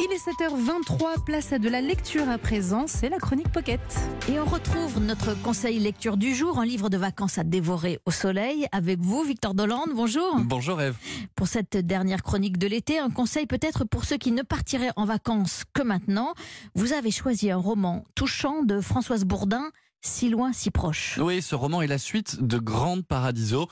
Il est 7h23, place à de la lecture à présent, c'est la chronique Pocket. Et on retrouve notre conseil lecture du jour, un livre de vacances à dévorer au soleil. Avec vous, Victor Dolande, bonjour. Bonjour Eve. Pour cette dernière chronique de l'été, un conseil peut-être pour ceux qui ne partiraient en vacances que maintenant. Vous avez choisi un roman touchant de Françoise Bourdin, Si loin, si proche. Oui, ce roman est la suite de Grande Paradiso.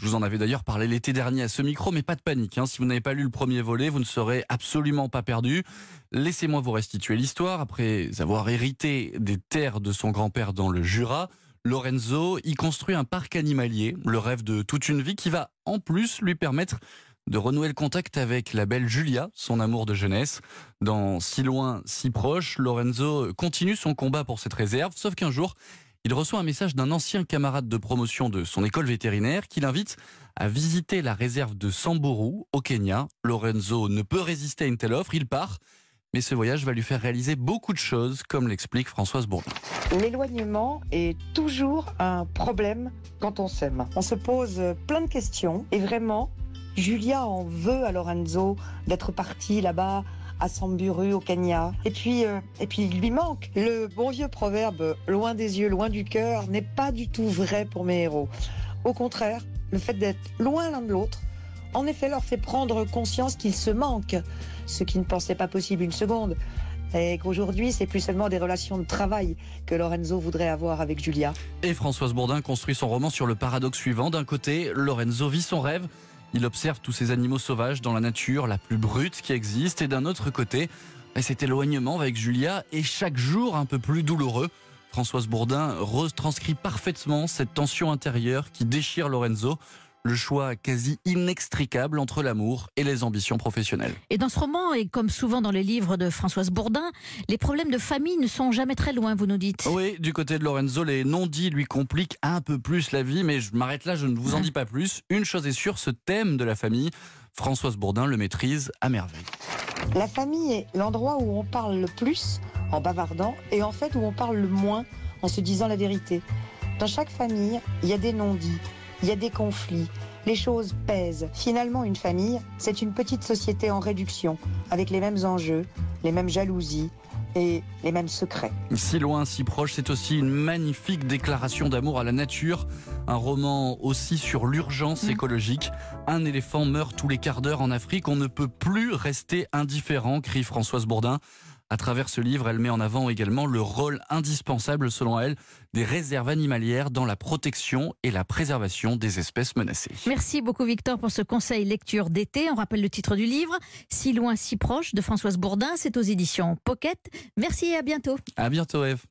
Je vous en avais d'ailleurs parlé l'été dernier à ce micro, mais pas de panique. Hein. Si vous n'avez pas lu le premier volet, vous ne serez absolument pas perdu. Laissez-moi vous restituer l'histoire. Après avoir hérité des terres de son grand-père dans le Jura, Lorenzo y construit un parc animalier, le rêve de toute une vie qui va en plus lui permettre de renouer le contact avec la belle Julia, son amour de jeunesse. Dans Si loin, si proche, Lorenzo continue son combat pour cette réserve, sauf qu'un jour, il reçoit un message d'un ancien camarade de promotion de son école vétérinaire qui l'invite à visiter la réserve de Samburu au Kenya. Lorenzo ne peut résister à une telle offre, il part. Mais ce voyage va lui faire réaliser beaucoup de choses, comme l'explique Françoise Bourdin. L'éloignement est toujours un problème quand on s'aime. On se pose plein de questions et vraiment, Julia en veut à Lorenzo d'être parti là-bas à Samburu au Kenya. Et puis, euh, et puis il lui manque. Le bon vieux proverbe loin des yeux, loin du cœur n'est pas du tout vrai pour mes héros. Au contraire, le fait d'être loin l'un de l'autre, en effet, leur fait prendre conscience qu'ils se manquent, ce qui ne pensait pas possible une seconde. Et qu'aujourd'hui, c'est plus seulement des relations de travail que Lorenzo voudrait avoir avec Julia. Et Françoise Bourdin construit son roman sur le paradoxe suivant. D'un côté, Lorenzo vit son rêve. Il observe tous ces animaux sauvages dans la nature la plus brute qui existe. Et d'un autre côté, cet éloignement avec Julia est chaque jour un peu plus douloureux. Françoise Bourdin retranscrit parfaitement cette tension intérieure qui déchire Lorenzo le choix quasi inextricable entre l'amour et les ambitions professionnelles. Et dans ce roman, et comme souvent dans les livres de Françoise Bourdin, les problèmes de famille ne sont jamais très loin, vous nous dites. Oui, du côté de Lorenzo, les non-dits lui compliquent un peu plus la vie, mais je m'arrête là, je ne vous en dis pas plus. Une chose est sûre, ce thème de la famille, Françoise Bourdin le maîtrise à merveille. La famille est l'endroit où on parle le plus en bavardant et en fait où on parle le moins en se disant la vérité. Dans chaque famille, il y a des non-dits il y a des conflits, les choses pèsent. Finalement, une famille, c'est une petite société en réduction, avec les mêmes enjeux, les mêmes jalousies et les mêmes secrets. Si loin, si proche, c'est aussi une magnifique déclaration d'amour à la nature, un roman aussi sur l'urgence mmh. écologique. Un éléphant meurt tous les quarts d'heure en Afrique, on ne peut plus rester indifférent, crie Françoise Bourdin. À travers ce livre, elle met en avant également le rôle indispensable, selon elle, des réserves animalières dans la protection et la préservation des espèces menacées. Merci beaucoup Victor pour ce conseil lecture d'été. On rappelle le titre du livre, Si loin, si proche, de Françoise Bourdin. C'est aux éditions Pocket. Merci et à bientôt. À bientôt Eve.